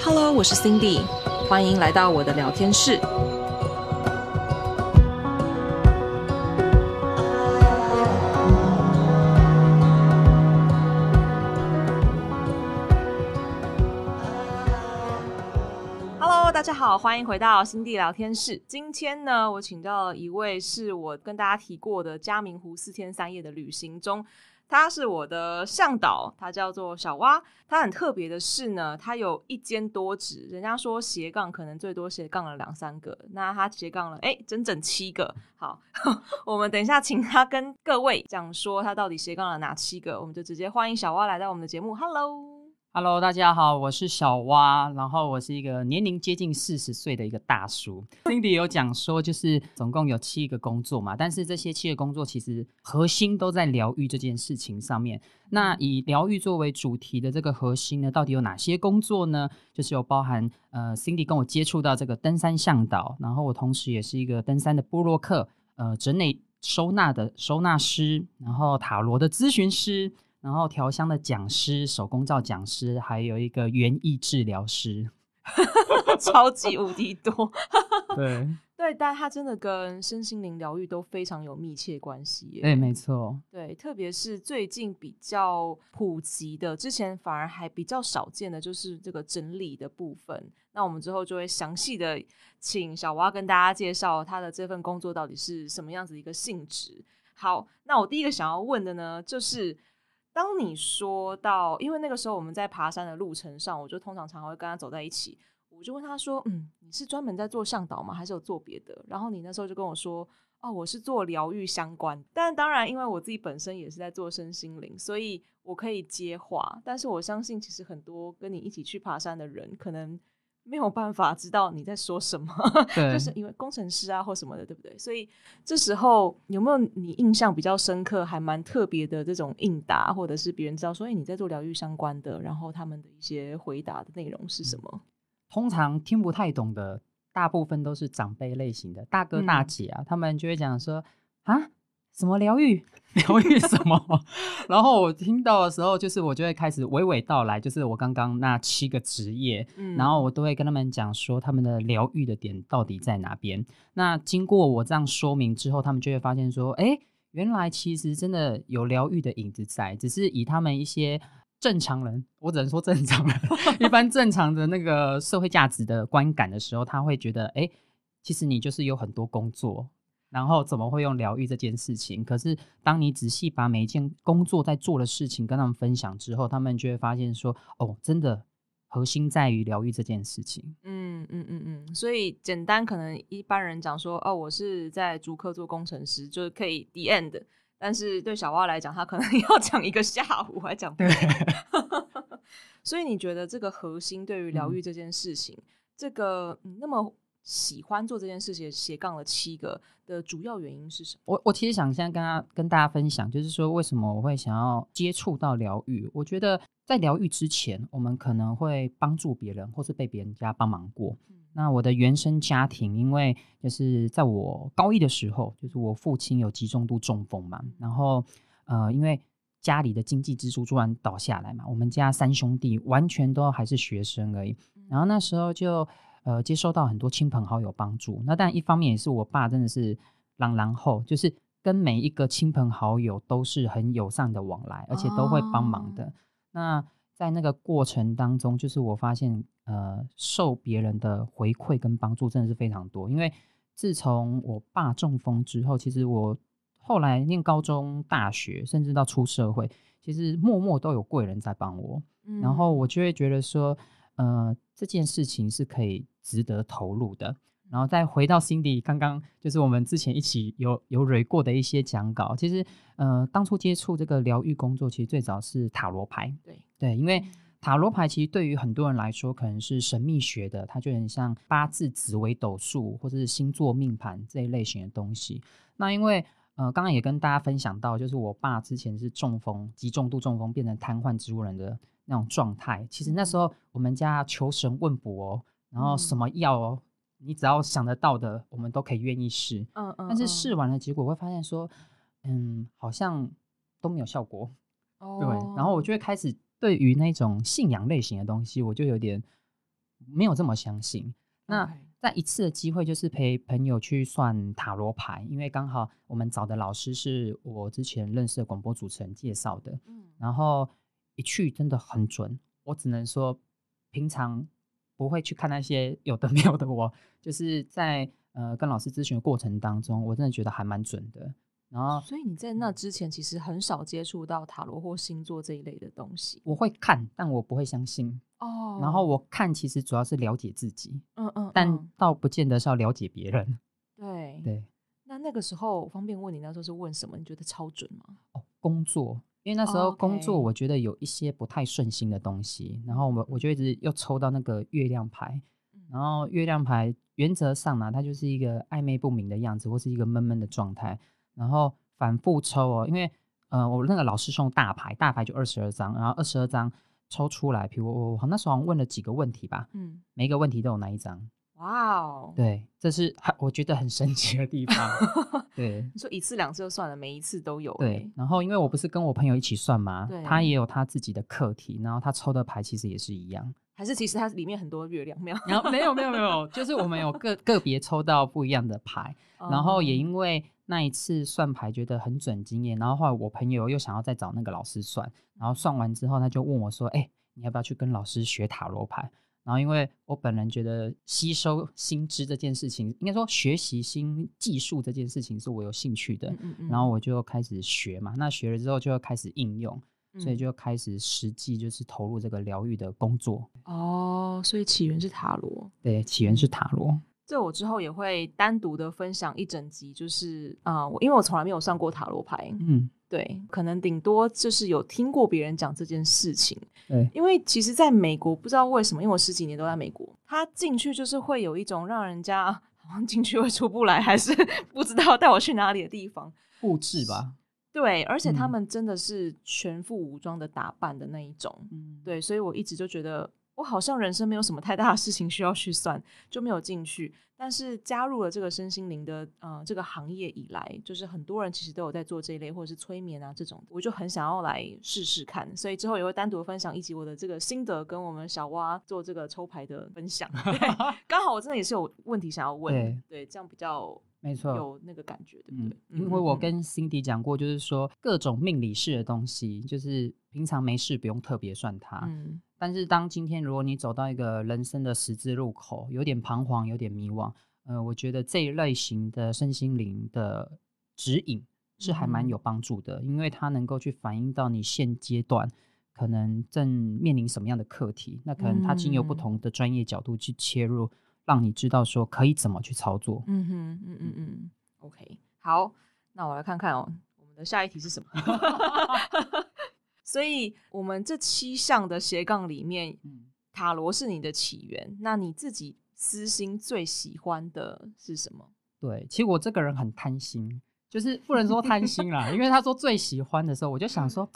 Hello，我是 Cindy，欢迎来到我的聊天室。Hello，大家好，欢迎回到 Cindy 聊天室。今天呢，我请到了一位是我跟大家提过的嘉明湖四天三夜的旅行中。他是我的向导，他叫做小蛙。他很特别的是呢，他有一间多指。人家说斜杠可能最多斜杠了两三个，那他斜杠了诶，整整七个。好，我们等一下请他跟各位讲说他到底斜杠了哪七个，我们就直接欢迎小蛙来到我们的节目。Hello。Hello，大家好，我是小蛙，然后我是一个年龄接近四十岁的一个大叔。Cindy 有讲说，就是总共有七个工作嘛，但是这些七个工作其实核心都在疗愈这件事情上面。那以疗愈作为主题的这个核心呢，到底有哪些工作呢？就是有包含呃，Cindy 跟我接触到这个登山向导，然后我同时也是一个登山的布洛克，呃，整理收纳的收纳师，然后塔罗的咨询师。然后调香的讲师、手工皂讲师，还有一个园艺治疗师，超级无敌多。对 对，但他真的跟身心灵疗愈都非常有密切关系。对，没错。对，特别是最近比较普及的，之前反而还比较少见的，就是这个整理的部分。那我们之后就会详细的请小蛙跟大家介绍他的这份工作到底是什么样子一个性质。好，那我第一个想要问的呢，就是。当你说到，因为那个时候我们在爬山的路程上，我就通常常会跟他走在一起，我就问他说：“嗯，你是专门在做向导吗？还是有做别的？”然后你那时候就跟我说：“哦，我是做疗愈相关。”但当然，因为我自己本身也是在做身心灵，所以我可以接话。但是我相信，其实很多跟你一起去爬山的人，可能。没有办法知道你在说什么，就是因为工程师啊或什么的，对不对？所以这时候有没有你印象比较深刻、还蛮特别的这种应答，或者是别人知道说，哎，你在做疗愈相关的，然后他们的一些回答的内容是什么？通常听不太懂的，大部分都是长辈类型的大哥大姐啊，嗯、他们就会讲说啊。什么疗愈？疗愈什么？然后我听到的时候，就是我就会开始娓娓道来，就是我刚刚那七个职业，嗯，然后我都会跟他们讲说他们的疗愈的点到底在哪边。那经过我这样说明之后，他们就会发现说，哎，原来其实真的有疗愈的影子在，只是以他们一些正常人，我只能说正常人，一般正常的那个社会价值的观感的时候，他会觉得，哎，其实你就是有很多工作。然后怎么会用疗愈这件事情？可是当你仔细把每一件工作在做的事情跟他们分享之后，他们就会发现说：“哦，真的核心在于疗愈这件事情。”嗯嗯嗯嗯。所以简单可能一般人讲说：“哦，我是在竹科做工程师，就是可以 the end。”但是对小蛙来讲，他可能 要讲一个下午，还讲不 所以你觉得这个核心对于疗愈这件事情，嗯、这个、嗯、那么？喜欢做这件事情，斜杠了七个的主要原因是什么？我我其实想现在跟他跟大家分享，就是说为什么我会想要接触到疗愈。我觉得在疗愈之前，我们可能会帮助别人，或是被别人家帮忙过。嗯、那我的原生家庭，因为就是在我高一的时候，就是我父亲有极重度中风嘛，然后呃，因为家里的经济支柱突然倒下来嘛，我们家三兄弟完全都还是学生而已，然后那时候就。呃，接收到很多亲朋好友帮助，那但一方面也是我爸真的是朗朗后，就是跟每一个亲朋好友都是很友善的往来，而且都会帮忙的。哦、那在那个过程当中，就是我发现，呃，受别人的回馈跟帮助真的是非常多。因为自从我爸中风之后，其实我后来念高中、大学，甚至到出社会，其实默默都有贵人在帮我，嗯、然后我就会觉得说，呃，这件事情是可以。值得投入的，然后再回到 Cindy 刚刚就是我们之前一起有有蕊过的一些讲稿。其实，呃，当初接触这个疗愈工作，其实最早是塔罗牌。对对，因为塔罗牌其实对于很多人来说，可能是神秘学的，它就很像八字、紫微斗数或者是星座命盘这一类型的东西。那因为呃，刚刚也跟大家分享到，就是我爸之前是中风，极重度中风变成瘫痪植物人的那种状态。其实那时候我们家求神问卜哦。然后什么药哦，嗯、你只要想得到的，我们都可以愿意试。嗯嗯。但是试完了，结果会发现说，嗯，好像都没有效果。哦。对。然后我就会开始对于那种信仰类型的东西，我就有点没有这么相信。那.在一次的机会，就是陪朋友去算塔罗牌，因为刚好我们找的老师是我之前认识的广播主持人介绍的，嗯，然后一去真的很准，我只能说平常不会去看那些有的没有的我，我就是在呃跟老师咨询的过程当中，我真的觉得还蛮准的。然后，所以你在那之前其实很少接触到塔罗或星座这一类的东西。我会看，但我不会相信。哦，然后我看其实主要是了解自己，嗯嗯，嗯，但倒不见得是要了解别人。对对。那那个时候方便问你，那时候是问什么？你觉得超准吗？哦，工作，因为那时候工作我觉得有一些不太顺心的东西，然后我我就一直又抽到那个月亮牌，然后月亮牌原则上呢，它就是一个暧昧不明的样子，或是一个闷闷的状态。然后反复抽哦，因为呃，我那个老师送大牌，大牌就二十二张，然后二十二张抽出来，比如我我那时候问了几个问题吧，嗯，每一个问题都有那一张，哇哦，对，这是很我觉得很神奇的地方，对，你说一次两次就算了，每一次都有，对，然后因为我不是跟我朋友一起算吗？对，他也有他自己的课题，然后他抽的牌其实也是一样，还是其实它里面很多月亮没有？然后没有没有没有，就是我们有个个别抽到不一样的牌，然后也因为。那一次算牌觉得很准经验，然后后来我朋友又想要再找那个老师算，然后算完之后他就问我说：“哎、欸，你要不要去跟老师学塔罗牌？”然后因为我本人觉得吸收新知这件事情，应该说学习新技术这件事情是我有兴趣的，嗯嗯，然后我就开始学嘛。那学了之后就要开始应用，所以就开始实际就是投入这个疗愈的工作。哦，所以起源是塔罗，对，起源是塔罗。这我之后也会单独的分享一整集，就是啊，我、呃、因为我从来没有算过塔罗牌，嗯，对，可能顶多就是有听过别人讲这件事情，对，因为其实在美国不知道为什么，因为我十几年都在美国，他进去就是会有一种让人家好像进去会出不来，还是 不知道带我去哪里的地方，布置吧，对，而且他们真的是全副武装的打扮的那一种，嗯，对，所以我一直就觉得。我好像人生没有什么太大的事情需要去算，就没有进去。但是加入了这个身心灵的呃这个行业以来，就是很多人其实都有在做这一类或者是催眠啊这种，我就很想要来试试看。所以之后也会单独分享一集我的这个心得，跟我们小蛙做这个抽牌的分享。刚好我真的也是有问题想要问，对，对，这样比较没错，有那个感觉，对不对？嗯，因为我跟 Cindy 讲过，就是说各种命理式的东西，就是平常没事不用特别算它。嗯。但是，当今天如果你走到一个人生的十字路口，有点彷徨，有点迷惘，呃，我觉得这一类型的身心灵的指引是还蛮有帮助的，嗯、因为它能够去反映到你现阶段可能正面临什么样的课题，那可能它经由不同的专业角度去切入，嗯、让你知道说可以怎么去操作。嗯哼，嗯嗯嗯，OK，好，那我来看看哦，我们的下一题是什么？所以，我们这七项的斜杠里面，塔罗是你的起源。那你自己私心最喜欢的是什么？对，其实我这个人很贪心，就是不能说贪心啦，因为他说最喜欢的时候，我就想说，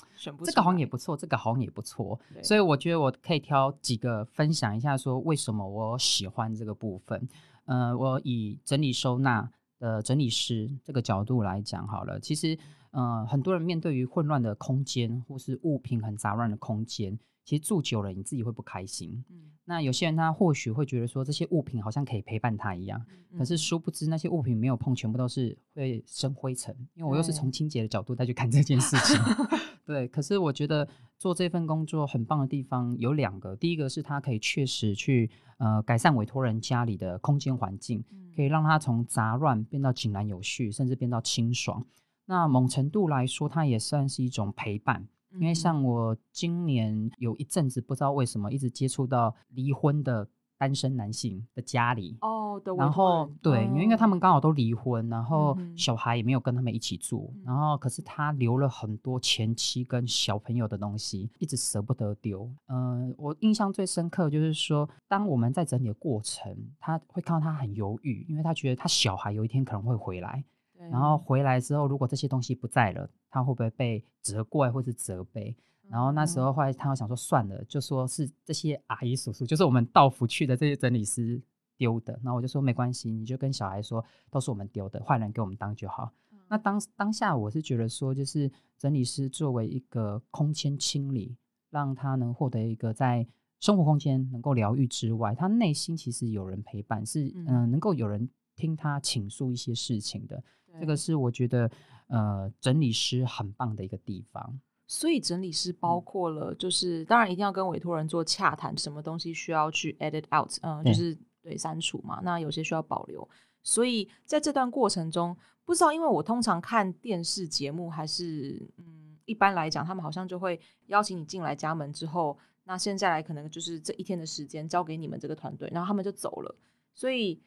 这个好像也不错，这个好像也不错。所以我觉得我可以挑几个分享一下，说为什么我喜欢这个部分。呃，我以整理收纳的整理师这个角度来讲好了，其实。呃，很多人面对于混乱的空间，或是物品很杂乱的空间，其实住久了你自己会不开心。嗯，那有些人他或许会觉得说，这些物品好像可以陪伴他一样，嗯、可是殊不知那些物品没有碰，全部都是会生灰尘。因为我又是从清洁的角度再去看这件事情。对，对，可是我觉得做这份工作很棒的地方有两个，第一个是它可以确实去呃改善委托人家里的空间环境，可以让它从杂乱变到井然有序，甚至变到清爽。那某程度来说，它也算是一种陪伴，因为像我今年有一阵子不知道为什么一直接触到离婚的单身男性的家里哦，然后对，因为他们刚好都离婚，然后小孩也没有跟他们一起住，然后可是他留了很多前妻跟小朋友的东西，一直舍不得丢。嗯，我印象最深刻就是说，当我们在整理的过程，他会看到他很犹豫，因为他觉得他小孩有一天可能会回来。然后回来之后，如果这些东西不在了，他会不会被责怪或是责备？然后那时候后来他又想说算了，就说是这些阿姨叔叔，就是我们到府去的这些整理师丢的。然后我就说没关系，你就跟小孩说都是我们丢的，坏人给我们当就好。那当当下我是觉得说，就是整理师作为一个空间清理，让他能获得一个在生活空间能够疗愈之外，他内心其实有人陪伴，是嗯、呃，能够有人听他倾诉一些事情的。这个是我觉得呃，整理师很棒的一个地方。所以整理师包括了，就是、嗯、当然一定要跟委托人做洽谈，什么东西需要去 edit out，嗯、呃，就是对删除嘛。那有些需要保留。所以在这段过程中，不知道因为我通常看电视节目，还是嗯，一般来讲，他们好像就会邀请你进来家门之后，那现在来可能就是这一天的时间交给你们这个团队，然后他们就走了。所以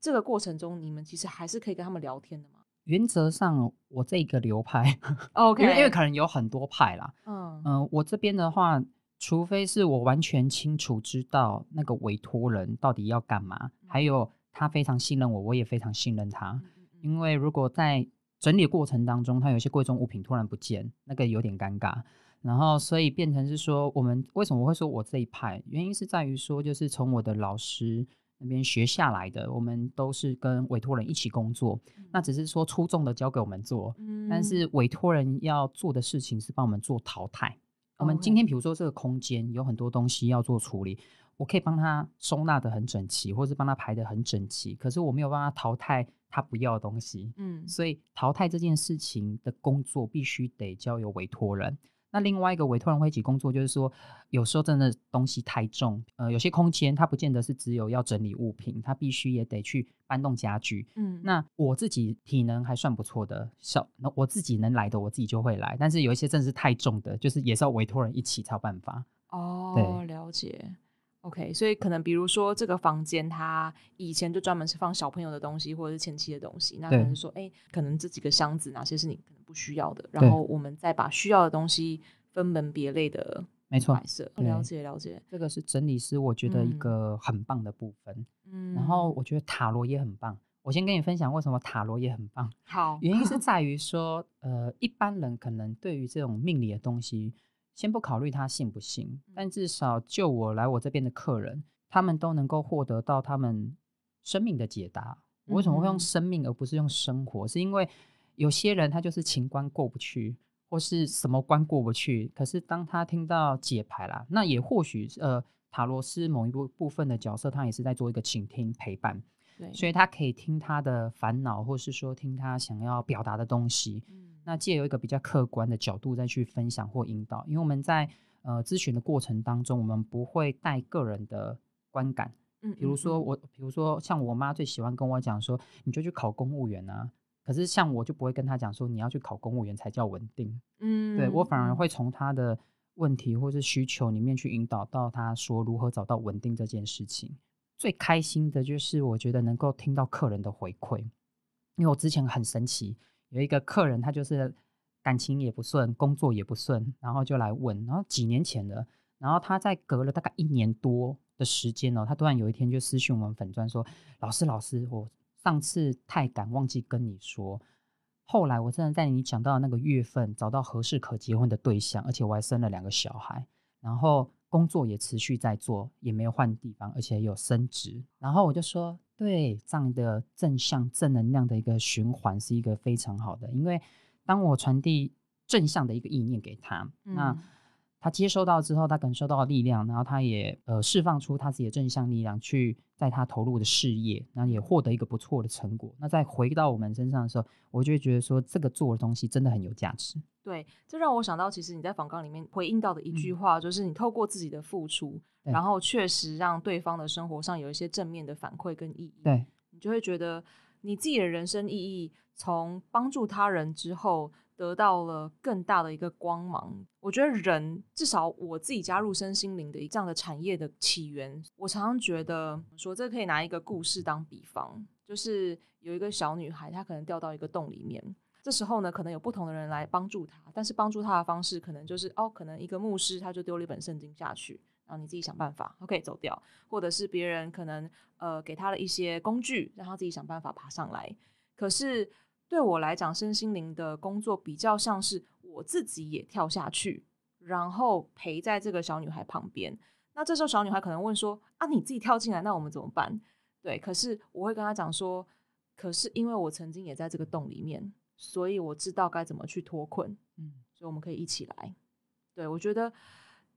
这个过程中，你们其实还是可以跟他们聊天的嘛。原则上，我这个流派，OK，因为因为可能有很多派啦，嗯嗯、呃，我这边的话，除非是我完全清楚知道那个委托人到底要干嘛，嗯、还有他非常信任我，我也非常信任他。嗯、因为如果在整理过程当中，他有些贵重物品突然不见，那个有点尴尬。然后所以变成是说，我们为什么我会说我这一派？原因是在于说，就是从我的老师。那边学下来的，我们都是跟委托人一起工作，嗯、那只是说出众的交给我们做，嗯、但是委托人要做的事情是帮我们做淘汰。嗯、我们今天比如说这个空间有很多东西要做处理，我可以帮他收纳得很整齐，或是帮他排得很整齐，可是我没有办法淘汰他不要的东西，嗯，所以淘汰这件事情的工作必须得交由委托人。那另外一个委托人会一起工作，就是说，有时候真的东西太重，呃，有些空间它不见得是只有要整理物品，它必须也得去搬动家具。嗯，那我自己体能还算不错的，小那我自己能来的，我自己就会来。但是有一些真的是太重的，就是也是要委托人一起才有办法。哦，对，了解。OK，所以可能比如说这个房间，它以前就专门是放小朋友的东西或者是前妻的东西，那可能说，哎对，可能这几个箱子哪些是你可能不需要的，然后我们再把需要的东西分门别类的，没错，摆设。了解了解，这个是整理师我觉得一个很棒的部分。嗯，然后我觉得塔罗也很棒。我先跟你分享为什么塔罗也很棒。好，原因是 在于说，呃，一般人可能对于这种命理的东西。先不考虑他信不信，但至少就我来我这边的客人，他们都能够获得到他们生命的解答。我为什么会用生命而不是用生活？是因为有些人他就是情关过不去，或是什么关过不去。可是当他听到解牌啦，那也或许呃塔罗斯某一部部分的角色，他也是在做一个倾听陪伴。所以他可以听他的烦恼，或是说听他想要表达的东西。嗯，那借由一个比较客观的角度再去分享或引导，因为我们在呃咨询的过程当中，我们不会带个人的观感。嗯，比如说我，比如说像我妈最喜欢跟我讲说，你就去考公务员啊。可是像我就不会跟她讲说，你要去考公务员才叫稳定。嗯，对，我反而会从她的问题或是需求里面去引导到她说如何找到稳定这件事情。最开心的就是我觉得能够听到客人的回馈，因为我之前很神奇，有一个客人他就是感情也不顺，工作也不顺，然后就来问，然后几年前的，然后他在隔了大概一年多的时间哦，他突然有一天就私讯我们粉专说：“老师，老师，我上次太赶忘记跟你说，后来我真的在你讲到那个月份找到合适可结婚的对象，而且我还生了两个小孩，然后。”工作也持续在做，也没有换地方，而且有升职。然后我就说，对，这样的正向、正能量的一个循环是一个非常好的。因为当我传递正向的一个意念给他，嗯、那他接收到之后，他感受到力量，然后他也呃释放出他自己的正向力量，去在他投入的事业，然后也获得一个不错的成果。那再回到我们身上的时候，我就会觉得说，这个做的东西真的很有价值。对，这让我想到，其实你在访纲里面回应到的一句话，嗯、就是你透过自己的付出，然后确实让对方的生活上有一些正面的反馈跟意义，对，你就会觉得你自己的人生意义，从帮助他人之后，得到了更大的一个光芒。我觉得人，至少我自己加入身心灵的这样的产业的起源，我常常觉得说，这可以拿一个故事当比方，就是有一个小女孩，她可能掉到一个洞里面。这时候呢，可能有不同的人来帮助他，但是帮助他的方式可能就是哦，可能一个牧师他就丢了一本圣经下去，然后你自己想办法，OK 走掉，或者是别人可能呃给他了一些工具，让他自己想办法爬上来。可是对我来讲，身心灵的工作比较像是我自己也跳下去，然后陪在这个小女孩旁边。那这时候小女孩可能问说：“啊，你自己跳进来，那我们怎么办？”对，可是我会跟她讲说：“可是因为我曾经也在这个洞里面。”所以我知道该怎么去脱困，嗯，所以我们可以一起来。对，我觉得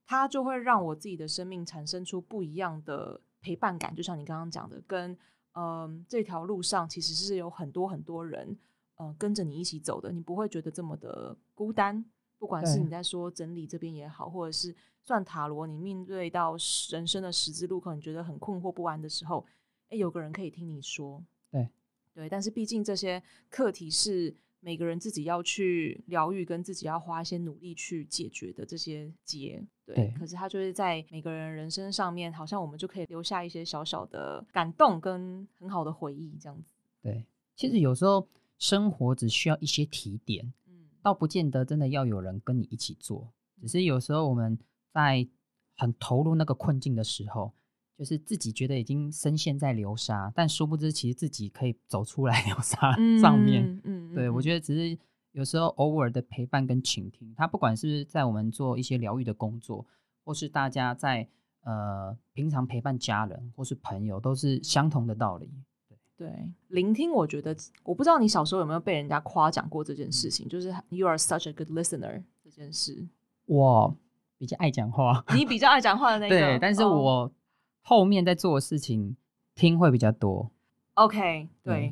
它就会让我自己的生命产生出不一样的陪伴感。就像你刚刚讲的，跟嗯、呃、这条路上其实是有很多很多人嗯、呃、跟着你一起走的，你不会觉得这么的孤单。不管是你在说整理这边也好，或者是算塔罗，你面对到人生的十字路口，你觉得很困惑不安的时候，诶，有个人可以听你说。对对，但是毕竟这些课题是每个人自己要去疗愈，跟自己要花一些努力去解决的这些结。对，对，可是他就是在每个人人生上面，好像我们就可以留下一些小小的感动跟很好的回忆，这样子。对，其实有时候生活只需要一些提点。倒不见得真的要有人跟你一起做，只是有时候我们在很投入那个困境的时候，就是自己觉得已经深陷在流沙，但殊不知其实自己可以走出来 流沙上面。嗯，嗯，嗯，对，我觉得只是有时候偶尔的陪伴跟倾听，他不管是在我们做一些疗愈的工作，或是大家在呃平常陪伴家人或是朋友，都是相同的道理。对，聆听，我觉得我不知道你小时候有没有被人家夸奖过这件事情，就是 you are such a good listener 这件事。我比较爱讲话，你比较爱讲话的那个。对，但是我后面在做的事情、oh. 听会比较多。OK，对，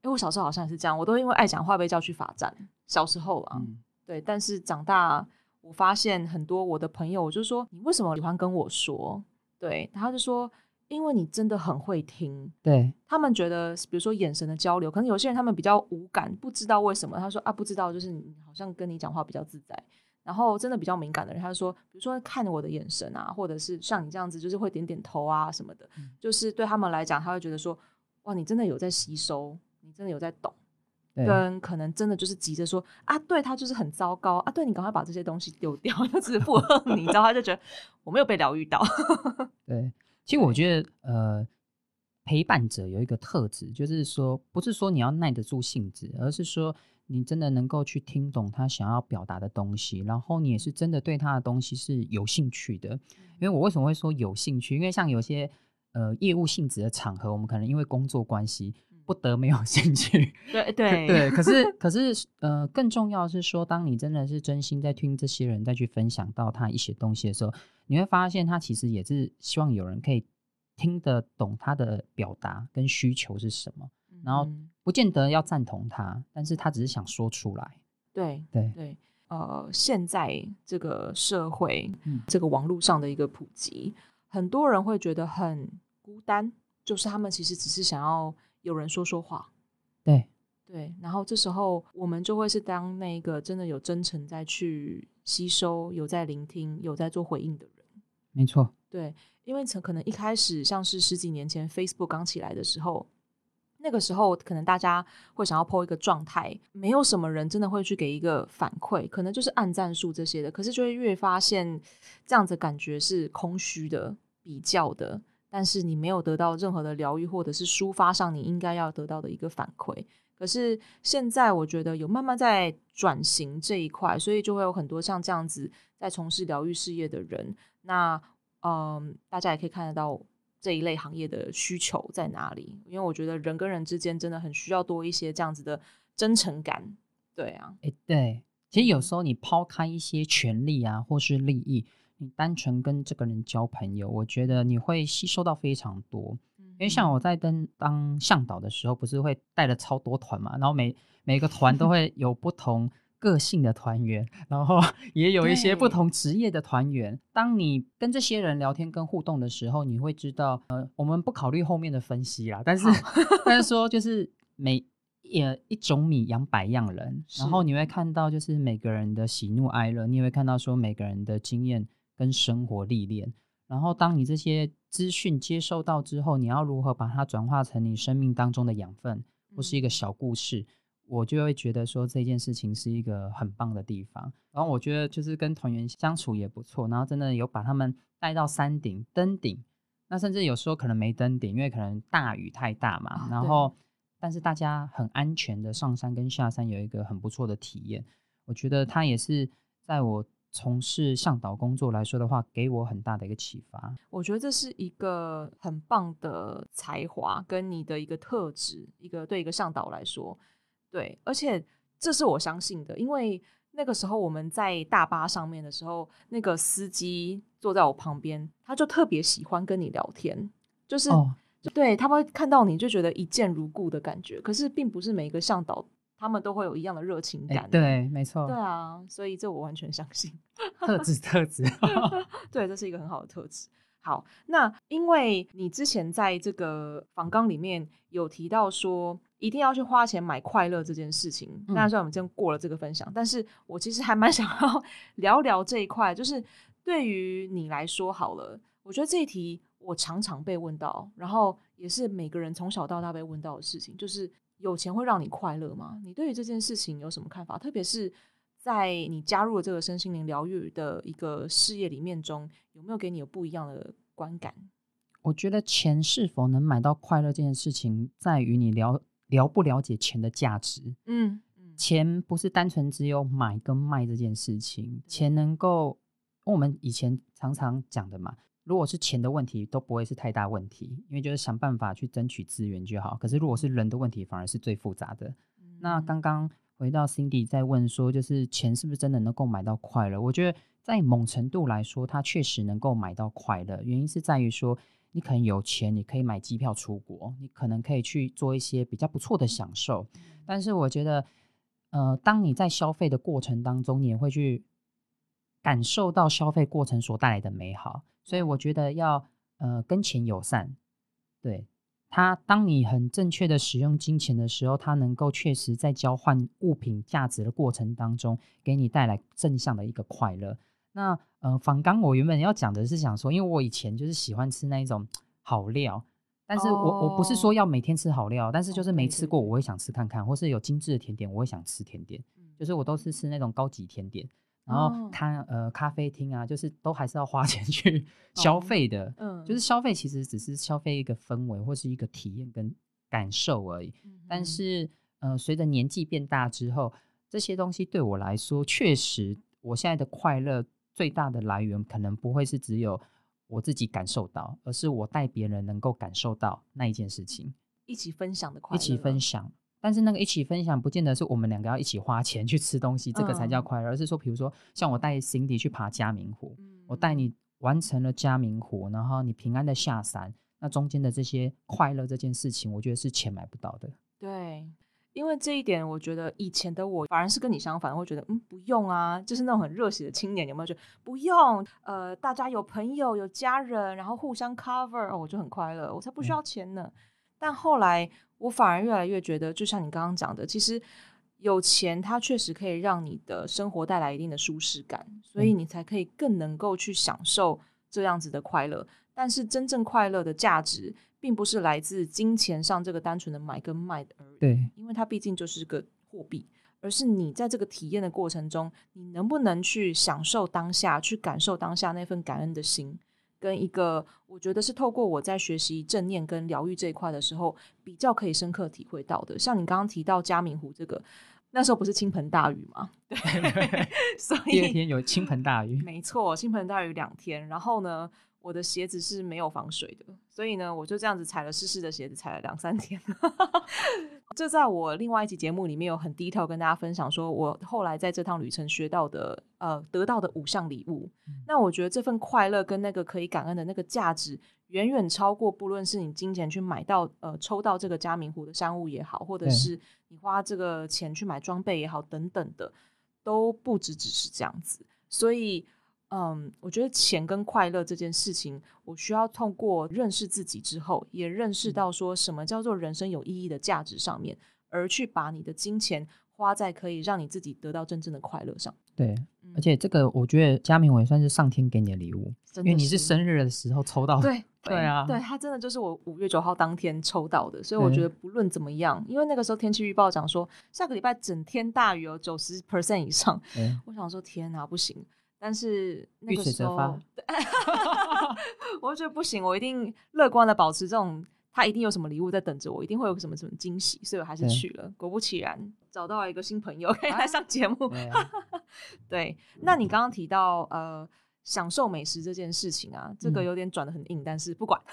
因为我小时候好像也是这样，我都因为爱讲话被叫去罚站。小时候啊、嗯，对，但是长大我发现很多我的朋友，我就说你为什么喜欢跟我说？对，他就说。因为你真的很会听，对，他们觉得，比如说眼神的交流，可能有些人他们比较无感，不知道为什么。他说啊，不知道，就是你好像跟你讲话比较自在。然后真的比较敏感的人，他就说，比如说看我的眼神啊，或者是像你这样子，就是会点点头啊什么的，嗯、就是对他们来讲，他会觉得说，哇，你真的有在吸收，你真的有在懂，跟可能真的就是急着说啊，对他就是很糟糕啊，对你赶快把这些东西丢掉，就是附和你，你知道，他就觉得我没有被疗愈到，对。其实我觉得，呃，陪伴者有一个特质，就是说，不是说你要耐得住性子，而是说你真的能够去听懂他想要表达的东西，然后你也是真的对他的东西是有兴趣的。因为我为什么会说有兴趣？因为像有些呃业务性质的场合，我们可能因为工作关系不得没有 兴趣。对对对。可是 可是呃，更重要的是说，当你真的是真心在听这些人再去分享到他一些东西的时候。你会发现，他其实也是希望有人可以听得懂他的表达跟需求是什么，嗯、然后不见得要赞同他，但是他只是想说出来。对对对，呃，现在这个社会，嗯，这个网络上的一个普及，很多人会觉得很孤单，就是他们其实只是想要有人说说话。对。对，然后这时候我们就会是当那个真的有真诚在去吸收、有在聆听、有在做回应的人。没错，对，因为可能一开始像是十几年前 Facebook 刚起来的时候，那个时候可能大家会想要 po 一个状态，没有什么人真的会去给一个反馈，可能就是按赞数这些的。可是就会越发现这样子感觉是空虚的、比较的，但是你没有得到任何的疗愈，或者是抒发上你应该要得到的一个反馈。可是现在我觉得有慢慢在转型这一块，所以就会有很多像这样子在从事疗愈事业的人。那嗯，大家也可以看得到这一类行业的需求在哪里。因为我觉得人跟人之间真的很需要多一些这样子的真诚感。对啊，诶，对，其实有时候你抛开一些权利啊，或是利益，你单纯跟这个人交朋友，我觉得你会吸收到非常多。因为像我在跟当向导的时候，不是会带了超多团嘛，然后每每个团都会有不同个性的团员，然后 也有一些不同职业的团员。当你跟这些人聊天跟互动的时候，你会知道，呃，我们不考虑后面的分析啦，但是 但是说就是每呃一种米养百样人，然后你会看到就是每个人的喜怒哀乐，你也会看到说每个人的经验跟生活历练。然后，当你这些资讯接收到之后，你要如何把它转化成你生命当中的养分，或是一个小故事，嗯、我就会觉得说这件事情是一个很棒的地方。然后我觉得就是跟团员相处也不错，然后真的有把他们带到山顶登顶，那甚至有时候可能没登顶，因为可能大雨太大嘛。然后，但是大家很安全的上山跟下山有一个很不错的体验。我觉得他也是在我。从事向导工作来说的话，给我很大的一个启发。我觉得这是一个很棒的才华，跟你的一个特质，一个对一个向导来说，对，而且这是我相信的，因为那个时候我们在大巴上面的时候，那个司机坐在我旁边，他就特别喜欢跟你聊天，就是、oh. 对他们会看到你就觉得一见如故的感觉。可是并不是每一个向导他们都会有一样的热情感、欸。对，没错。对啊，所以这我完全相信。特质，特质。对，这是一个很好的特质。好，那因为你之前在这个访纲里面有提到说，一定要去花钱买快乐这件事情。嗯、那虽然我们今天过了这个分享，但是我其实还蛮 想要聊聊这一块，就是对于你来说好了，我觉得这一题我常常被问到，然后也是每个人从小到大被问到的事情，就是有钱会让你快乐吗？你对于这件事情有什么看法？特别是。在你加入了这个身心灵疗愈的一个事业里面中，有没有给你有不一样的观感？我觉得钱是否能买到快乐这件事情，在于你了了不了解钱的价值。嗯，嗯，钱不是单纯只有买跟卖这件事情，钱能够，我们以前常常讲的嘛，如果是钱的问题，都不会是太大问题，因为就是想办法去争取资源就好。可是如果是人的问题，反而是最复杂的。嗯，那刚刚。回到 Cindy 在问说，就是钱是不是真的能够买到快乐？我觉得在某程度来说，它确实能够买到快乐。原因是在于说，你可能有钱，你可以买机票出国，你可能可以去做一些比较不错的享受。但是我觉得，呃，当你在消费的过程当中，你也会去感受到消费过程所带来的美好。所以我觉得要呃跟钱友善，对。它，当你很正确的使用金钱的时候，它能够确实在交换物品价值的过程当中，给你带来正向的一个快乐。那呃，反刚我原本要讲的是想说，因为我以前就是喜欢吃那一种好料，但是我、oh. 我不是说要每天吃好料，但是就是没吃过我会想吃看看，或是有精致的甜点我会想吃甜点，就是我都是吃那种高级甜点。然后他呃咖啡厅啊，就是都还是要花 钱去消费的，嗯、哦，就是消费其实只是消费一个氛围或是一个体验跟感受而已。嗯、但是呃，随着年纪变大之后，这些东西对我来说，确实我现在的快乐最大的来源，可能不会是只有我自己感受到，而是我带别人能够感受到那一件事情，一起分享的快乐，一起分享。但是那个一起分享，不见得是我们两个要一起花钱去吃东西，这个才叫快乐。嗯、而是说，比如说，像我带 Cindy 去爬嘉明湖，嗯、我带你完成了嘉明湖，然后你平安的下山，那中间的这些快乐这件事情，我觉得是钱买不到的。对，因为这一点，我觉得以前的我反而是跟你相反，会觉得嗯，不用啊，就是那种很热血的青年，有没有觉得不用？呃，大家有朋友有家人，然后互相 cover，哦，我就很快乐，我才不需要钱呢。嗯、但后来。我反而越来越觉得，就像你刚刚讲的，其实有钱它确实可以让你的生活带来一定的舒适感，所以你才可以更能够去享受这样子的快乐。但是真正快乐的价值，并不是来自金钱上这个单纯的买跟卖的而已，对，因为它毕竟就是个货币，而是你在这个体验的过程中，你能不能去享受当下，去感受当下那份感恩的心。跟一个，我觉得是透过我在学习正念跟疗愈这一块的时候，比较可以深刻体会到的。像你刚刚提到嘉明湖这个，那时候不是倾盆大雨吗？对，所以第二天有倾盆大雨，没错，倾盆大雨两天。然后呢，我的鞋子是没有防水的，所以呢，我就这样子踩了湿湿的鞋子，踩了两三天。这在我另外一集节目里面有很 detail 跟大家分享，说我后来在这趟旅程学到的，呃，得到的五项礼物。嗯、那我觉得这份快乐跟那个可以感恩的那个价值，远远超过不论是你金钱去买到，呃，抽到这个嘉明湖的商务也好，或者是你花这个钱去买装备也好，等等的，都不只只是这样子。所以，嗯，我觉得钱跟快乐这件事情，我需要通过认识自己之后，也认识到说什么叫做人生有意义的价值上面，而去把你的金钱花在可以让你自己得到真正的快乐上。对，而且这个我觉得嘉明我也算是上天给你的礼物，因为你是生日的时候抽到。对对啊，对，他真的就是我五月九号当天抽到的，所以我觉得不论怎么样，因为那个时候天气预报讲说下个礼拜整天大雨哦，九十 percent 以上。我想说天哪，不行。但是那个时候，我就觉得不行，我一定乐观的保持这种，他一定有什么礼物在等着我，一定会有什么什么惊喜，所以我还是去了。果不其然，找到了一个新朋友可以来上节目。对，那你刚刚提到呃，享受美食这件事情啊，这个有点转的很硬，但是不管。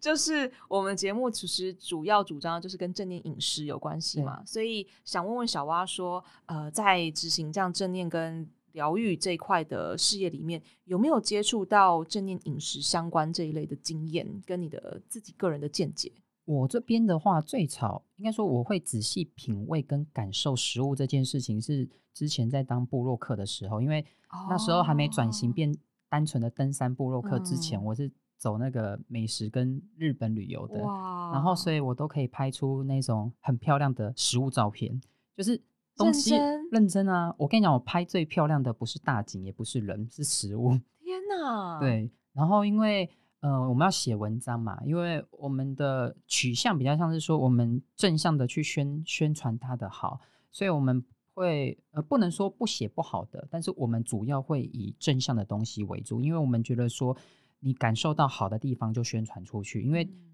就是我们节目其实主要主张就是跟正念饮食有关系嘛，所以想问问小蛙说，呃，在执行这样正念跟疗愈这一块的事业里面，有没有接触到正念饮食相关这一类的经验，跟你的自己个人的见解？我这边的话，最早应该说我会仔细品味跟感受食物这件事情，是之前在当部落客的时候，因为那时候还没转型变单纯的登山部落客之前，哦、我是走那个美食跟日本旅游的，然后所以我都可以拍出那种很漂亮的食物照片，就是。东西认真，认真啊！我跟你讲，我拍最漂亮的不是大景，也不是人，是食物。天哪！对，然后因为呃，我们要写文章嘛，因为我们的取向比较像是说，我们正向的去宣宣传它的好，所以我们会呃，不能说不写不好的，但是我们主要会以正向的东西为主，因为我们觉得说，你感受到好的地方就宣传出去，因为。嗯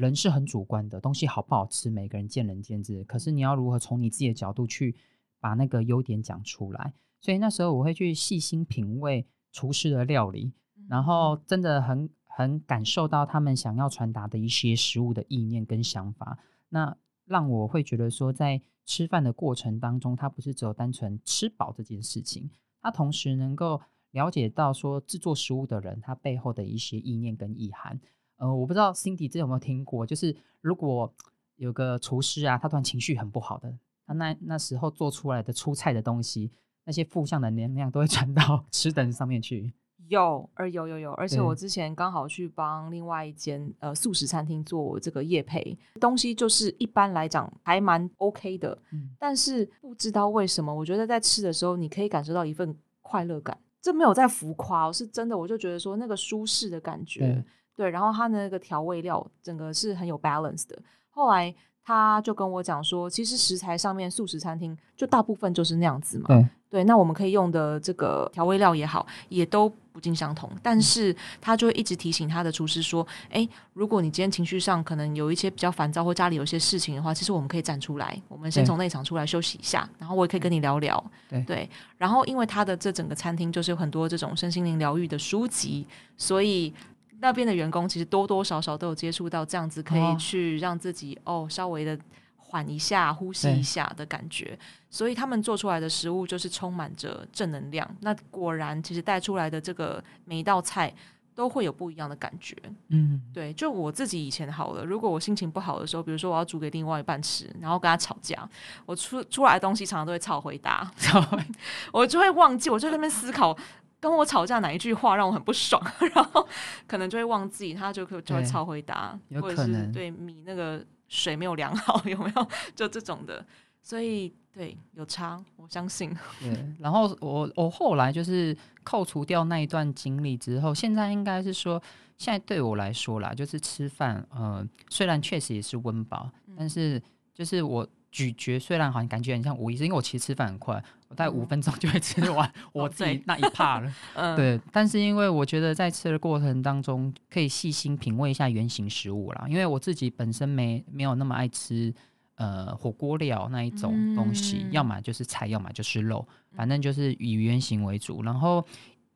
人是很主观的，东西好不好吃，每个人见仁见智。可是你要如何从你自己的角度去把那个优点讲出来？所以那时候我会去细心品味厨师的料理，然后真的很很感受到他们想要传达的一些食物的意念跟想法。那让我会觉得说，在吃饭的过程当中，它不是只有单纯吃饱这件事情，它同时能够了解到说制作食物的人他背后的一些意念跟意涵。呃，我不知道 Cindy 这有没有听过，就是如果有个厨师啊，他突然情绪很不好的，他那那时候做出来的出菜的东西，那些负向的能量都会传到 吃的人上面去。有，而有有有，而且我之前刚好去帮另外一间呃素食餐厅做这个业配，东西就是一般来讲还蛮 OK 的，嗯，但是不知道为什么，我觉得在吃的时候你可以感受到一份快乐感，这没有在浮夸，是真的，我就觉得说那个舒适的感觉。对，然后他那个调味料整个是很有 balance 的。后来他就跟我讲说，其实食材上面素食餐厅就大部分就是那样子嘛。对，对，那我们可以用的这个调味料也好，也都不尽相同。但是他就会一直提醒他的厨师说：“哎，如果你今天情绪上可能有一些比较烦躁，或家里有些事情的话，其实我们可以站出来，我们先从内场出来休息一下，然后我也可以跟你聊聊。对”对，然后因为他的这整个餐厅就是有很多这种身心灵疗愈的书籍，所以。那边的员工其实多多少少都有接触到这样子，可以去让自己哦，哦稍微的缓一下、呼吸一下的感觉，所以他们做出来的食物就是充满着正能量。那果然，其实带出来的这个每一道菜都会有不一样的感觉。嗯，对，就我自己以前好了，如果我心情不好的时候，比如说我要煮给另外一半吃，然后跟他吵架，我出出来的东西常常都会吵回答，我就会忘记，我就在那边思考。跟我吵架哪一句话让我很不爽，然后可能就会忘记，他就就会超回答，或者是对米那个水没有量好，有没有就这种的，所以对有差，我相信。对，然后我我后来就是扣除掉那一段经历之后，现在应该是说，现在对我来说啦，就是吃饭，呃，虽然确实也是温饱，嗯、但是就是我。咀嚼虽然好像感觉很像无意识，因为我其实吃饭很快，我大概五分钟就会吃完 我自己那一帕了。嗯，对。但是因为我觉得在吃的过程当中，可以细心品味一下原型食物啦。因为我自己本身没没有那么爱吃呃火锅料那一种东西，嗯、要么就是菜，要么就是肉，反正就是以原型为主。然后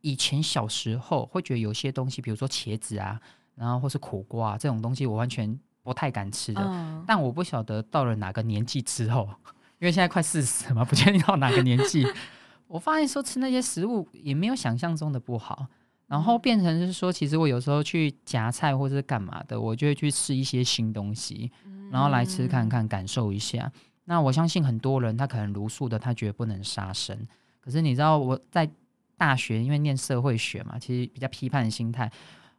以前小时候会觉得有些东西，比如说茄子啊，然后或是苦瓜、啊、这种东西，我完全。不太敢吃的，嗯、但我不晓得到了哪个年纪之后，因为现在快四十嘛，不确定到哪个年纪，我发现说吃那些食物也没有想象中的不好，然后变成是说，其实我有时候去夹菜或者是干嘛的，我就会去吃一些新东西，然后来吃看看，感受一下。嗯、那我相信很多人他可能如素的，他觉得不能杀生，可是你知道我在大学因为念社会学嘛，其实比较批判的心态，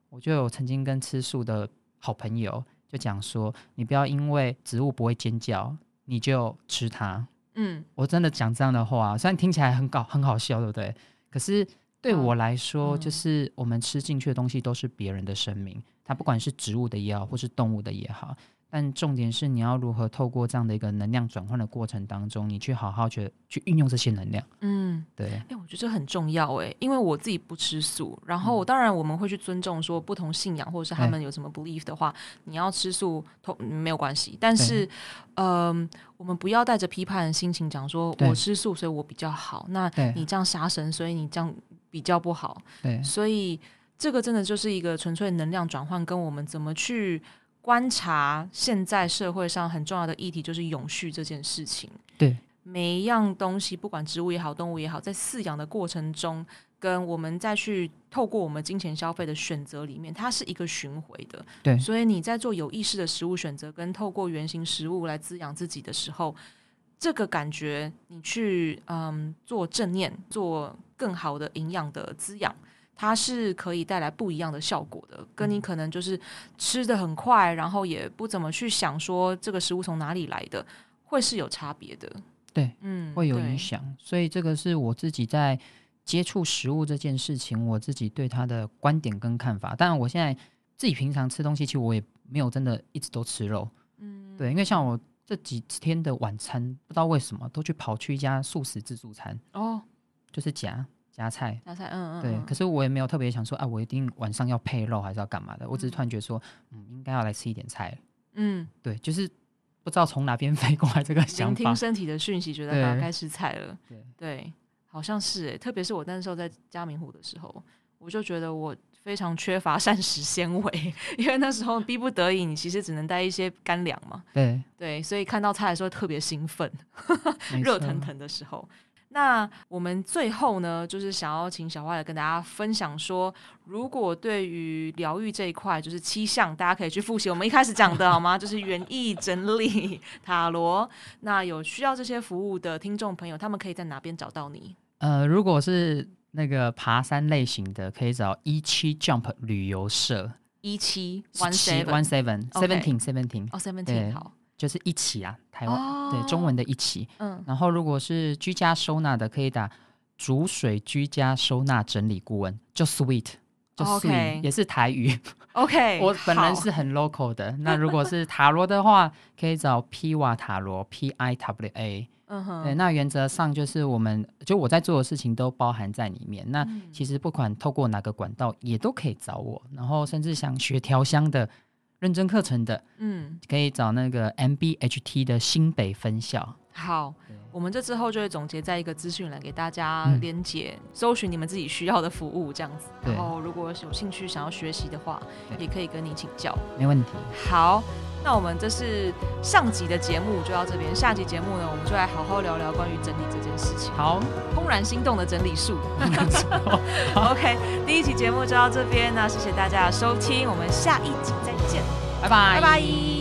我就有曾经跟吃素的好朋友。就讲说，你不要因为植物不会尖叫，你就吃它。嗯，我真的讲这样的话，虽然听起来很搞很好笑，对不对？可是对我来说，嗯、就是我们吃进去的东西都是别人的生命，它不管是植物的也好，或是动物的也好。但重点是你要如何透过这样的一个能量转换的过程当中，你去好好去去运用这些能量。嗯，对。哎、欸，我觉得这很重要哎，因为我自己不吃素，然后当然我们会去尊重说不同信仰或者是他们有什么 belief 的话，欸、你要吃素都没有关系。但是，嗯、呃，我们不要带着批判的心情讲说我吃素，所以我比较好。那你这样杀生，所以你这样比较不好。对，所以。这个真的就是一个纯粹能量转换，跟我们怎么去观察现在社会上很重要的议题，就是永续这件事情。对，每一样东西，不管植物也好，动物也好，在饲养的过程中，跟我们再去透过我们金钱消费的选择里面，它是一个循环的。对，所以你在做有意识的食物选择，跟透过原型食物来滋养自己的时候，这个感觉，你去嗯做正念，做更好的营养的滋养。它是可以带来不一样的效果的，跟你可能就是吃的很快，然后也不怎么去想说这个食物从哪里来的，会是有差别的。对，嗯，会有影响。所以这个是我自己在接触食物这件事情，我自己对它的观点跟看法。当然，我现在自己平常吃东西，其实我也没有真的一直都吃肉。嗯，对，因为像我这几天的晚餐，不知道为什么都去跑去一家素食自助餐哦，就是夹。夹菜，夹菜，嗯嗯，对。可是我也没有特别想说，啊，我一定晚上要配肉，还是要干嘛的？我只是突然觉得说，嗯，应该要来吃一点菜。嗯，对，就是不知道从哪边 飞过来这个想法。听身体的讯息，觉得要该吃菜了。对对，好像是诶。特别是我那时候在嘉明湖的时候，我就觉得我非常缺乏膳食纤维，因为那时候逼不得已，你其实只能带一些干粮嘛。对对，所以看到菜的时候特别兴奋，热腾腾的时候。那我们最后呢，就是想要请小花来跟大家分享说，如果对于疗愈这一块，就是七项，大家可以去复习我们一开始讲的好吗？就是园艺、整理、塔罗。那有需要这些服务的听众朋友，他们可以在哪边找到你？呃，如果是那个爬山类型的，可以找一七 Jump 旅游社。一七 one seven one seven seventeen seventeen 哦 seventeen 好。就是一起啊，台湾、哦、对中文的一起，嗯，然后如果是居家收纳的，可以打煮水居家收纳整理顾问，就 sweet，就 sweet. 也是台语，OK，我本人是很 local 的。那如果是塔罗的话，可以找 Piwa 塔罗，P I W A，嗯哼，对，那原则上就是我们就我在做的事情都包含在里面。那其实不管透过哪个管道，也都可以找我，然后甚至想学调香的。认真课程的，嗯，可以找那个 MBHT 的新北分校。好，我们这之后就会总结在一个资讯栏给大家连结，嗯，搜寻你们自己需要的服务这样子。然后如果有兴趣想要学习的话，也可以跟你请教，没问题。好，那我们这是上集的节目就到这边，下集节目呢，我们就来好好聊聊关于整理这件事情。好，怦然心动的整理术。OK，第一集节目就到这边，那谢谢大家的收听，我们下一集再见，拜拜，拜拜。